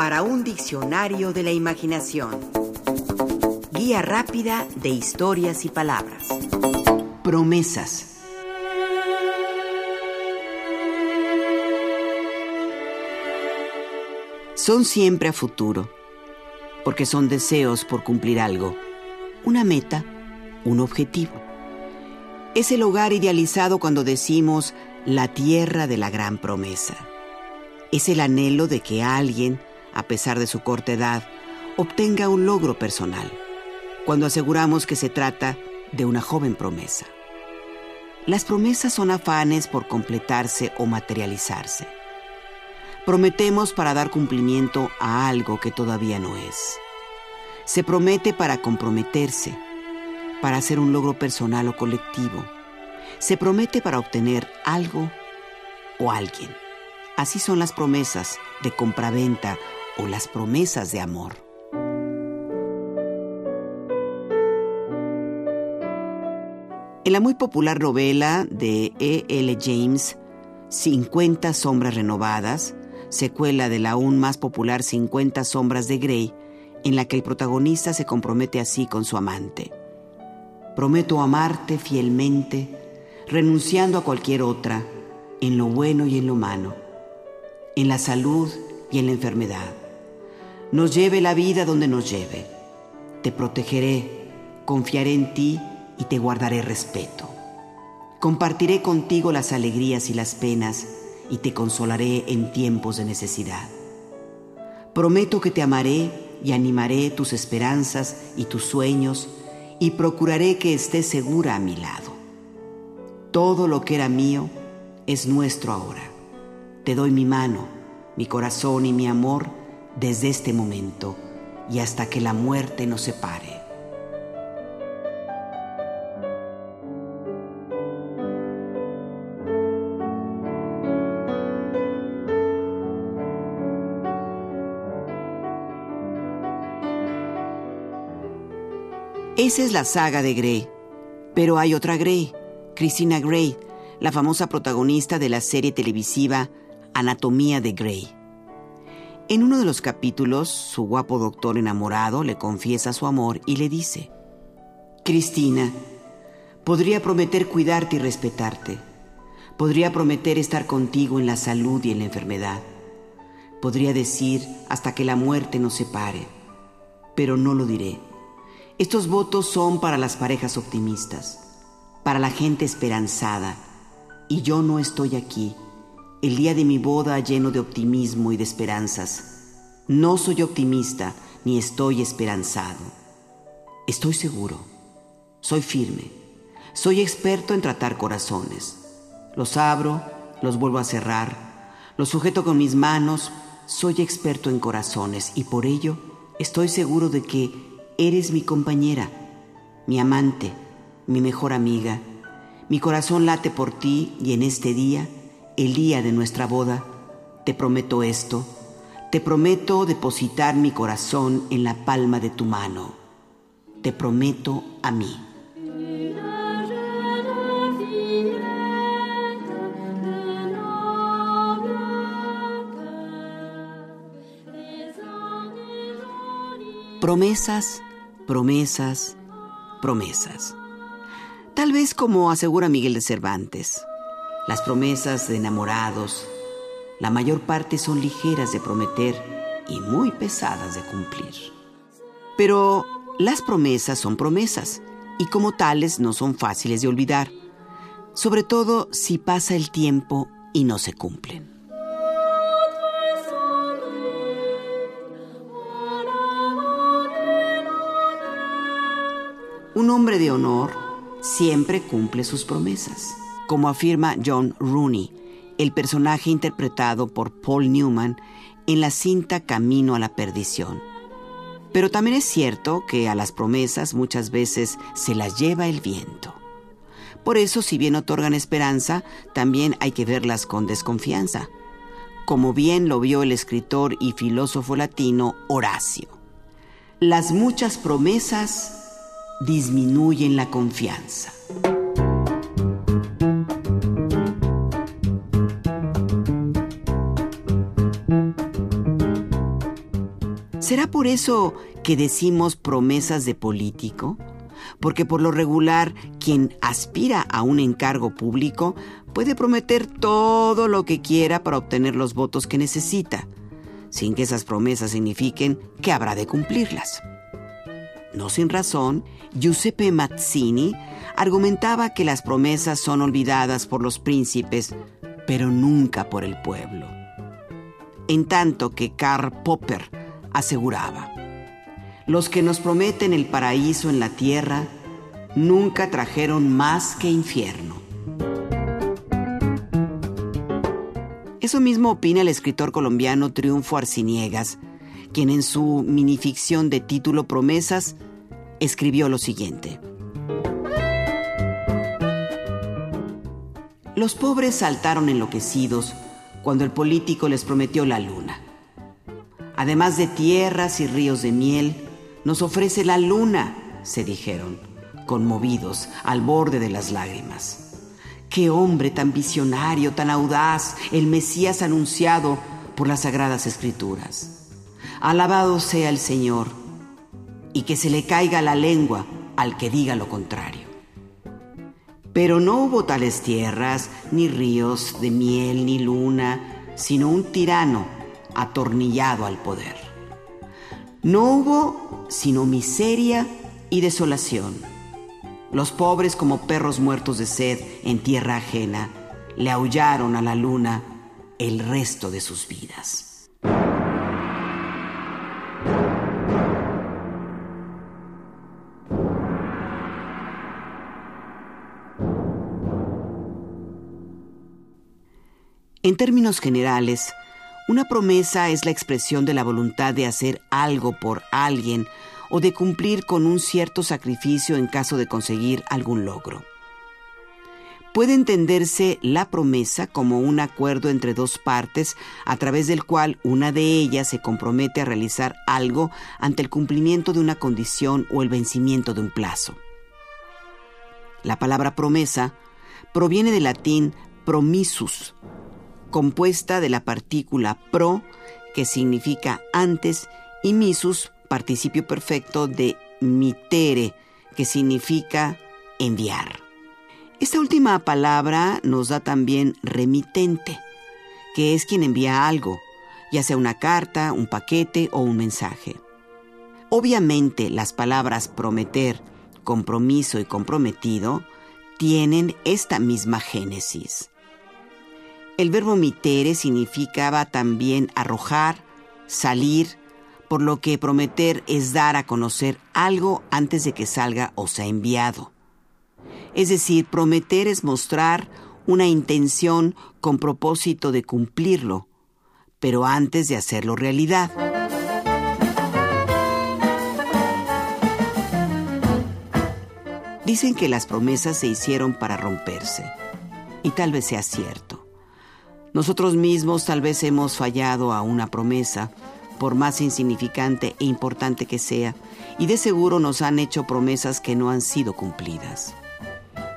para un diccionario de la imaginación. Guía rápida de historias y palabras. Promesas. Son siempre a futuro, porque son deseos por cumplir algo, una meta, un objetivo. Es el hogar idealizado cuando decimos la tierra de la gran promesa. Es el anhelo de que alguien, a pesar de su corta edad, obtenga un logro personal, cuando aseguramos que se trata de una joven promesa. Las promesas son afanes por completarse o materializarse. Prometemos para dar cumplimiento a algo que todavía no es. Se promete para comprometerse, para hacer un logro personal o colectivo. Se promete para obtener algo o alguien. Así son las promesas de compraventa o las promesas de amor. En la muy popular novela de E. L. James, 50 sombras renovadas, secuela de la aún más popular 50 sombras de Grey, en la que el protagonista se compromete así con su amante. Prometo amarte fielmente, renunciando a cualquier otra, en lo bueno y en lo malo, en la salud y en la enfermedad. Nos lleve la vida donde nos lleve. Te protegeré, confiaré en ti y te guardaré respeto. Compartiré contigo las alegrías y las penas y te consolaré en tiempos de necesidad. Prometo que te amaré y animaré tus esperanzas y tus sueños y procuraré que estés segura a mi lado. Todo lo que era mío es nuestro ahora. Te doy mi mano, mi corazón y mi amor desde este momento y hasta que la muerte nos separe. Esa es la saga de Grey. Pero hay otra Grey, Christina Grey, la famosa protagonista de la serie televisiva Anatomía de Grey. En uno de los capítulos, su guapo doctor enamorado le confiesa su amor y le dice, Cristina, podría prometer cuidarte y respetarte. Podría prometer estar contigo en la salud y en la enfermedad. Podría decir hasta que la muerte nos separe, pero no lo diré estos votos son para las parejas optimistas, para la gente esperanzada, y yo no estoy aquí, el día de mi boda lleno de optimismo y de esperanzas. No soy optimista ni estoy esperanzado. Estoy seguro, soy firme, soy experto en tratar corazones. Los abro, los vuelvo a cerrar, los sujeto con mis manos, soy experto en corazones y por ello estoy seguro de que Eres mi compañera, mi amante, mi mejor amiga. Mi corazón late por ti y en este día, el día de nuestra boda, te prometo esto. Te prometo depositar mi corazón en la palma de tu mano. Te prometo a mí. Promesas promesas, promesas. Tal vez como asegura Miguel de Cervantes, las promesas de enamorados, la mayor parte son ligeras de prometer y muy pesadas de cumplir. Pero las promesas son promesas y como tales no son fáciles de olvidar, sobre todo si pasa el tiempo y no se cumplen. Un hombre de honor siempre cumple sus promesas, como afirma John Rooney, el personaje interpretado por Paul Newman en la cinta Camino a la Perdición. Pero también es cierto que a las promesas muchas veces se las lleva el viento. Por eso, si bien otorgan esperanza, también hay que verlas con desconfianza, como bien lo vio el escritor y filósofo latino Horacio. Las muchas promesas disminuyen la confianza. ¿Será por eso que decimos promesas de político? Porque por lo regular, quien aspira a un encargo público puede prometer todo lo que quiera para obtener los votos que necesita, sin que esas promesas signifiquen que habrá de cumplirlas. No sin razón, Giuseppe Mazzini argumentaba que las promesas son olvidadas por los príncipes, pero nunca por el pueblo. En tanto que Karl Popper aseguraba, los que nos prometen el paraíso en la tierra nunca trajeron más que infierno. Eso mismo opina el escritor colombiano Triunfo Arciniegas, quien en su minificción de título Promesas escribió lo siguiente. Los pobres saltaron enloquecidos cuando el político les prometió la luna. Además de tierras y ríos de miel, nos ofrece la luna, se dijeron, conmovidos al borde de las lágrimas. Qué hombre tan visionario, tan audaz, el Mesías anunciado por las sagradas escrituras. Alabado sea el Señor, y que se le caiga la lengua al que diga lo contrario. Pero no hubo tales tierras, ni ríos de miel, ni luna, sino un tirano atornillado al poder. No hubo sino miseria y desolación. Los pobres como perros muertos de sed en tierra ajena le aullaron a la luna el resto de sus vidas. En términos generales, una promesa es la expresión de la voluntad de hacer algo por alguien o de cumplir con un cierto sacrificio en caso de conseguir algún logro. Puede entenderse la promesa como un acuerdo entre dos partes a través del cual una de ellas se compromete a realizar algo ante el cumplimiento de una condición o el vencimiento de un plazo. La palabra promesa proviene del latín promisus, compuesta de la partícula pro, que significa antes, y misus, participio perfecto de mitere, que significa enviar. Esta última palabra nos da también remitente, que es quien envía algo, ya sea una carta, un paquete o un mensaje. Obviamente las palabras prometer, compromiso y comprometido tienen esta misma génesis. El verbo mitere significaba también arrojar, salir, por lo que prometer es dar a conocer algo antes de que salga o sea enviado. Es decir, prometer es mostrar una intención con propósito de cumplirlo, pero antes de hacerlo realidad. Dicen que las promesas se hicieron para romperse, y tal vez sea cierto. Nosotros mismos tal vez hemos fallado a una promesa, por más insignificante e importante que sea, y de seguro nos han hecho promesas que no han sido cumplidas.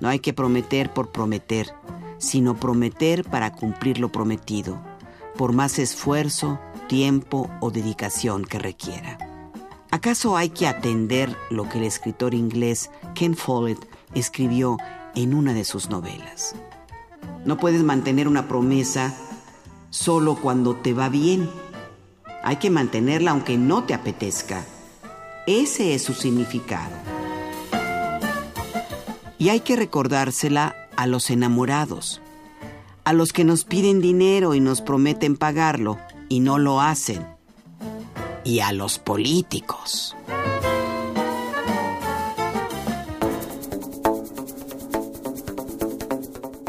No hay que prometer por prometer, sino prometer para cumplir lo prometido, por más esfuerzo, tiempo o dedicación que requiera. ¿Acaso hay que atender lo que el escritor inglés Ken Follett escribió en una de sus novelas? No puedes mantener una promesa solo cuando te va bien. Hay que mantenerla aunque no te apetezca. Ese es su significado. Y hay que recordársela a los enamorados, a los que nos piden dinero y nos prometen pagarlo y no lo hacen, y a los políticos.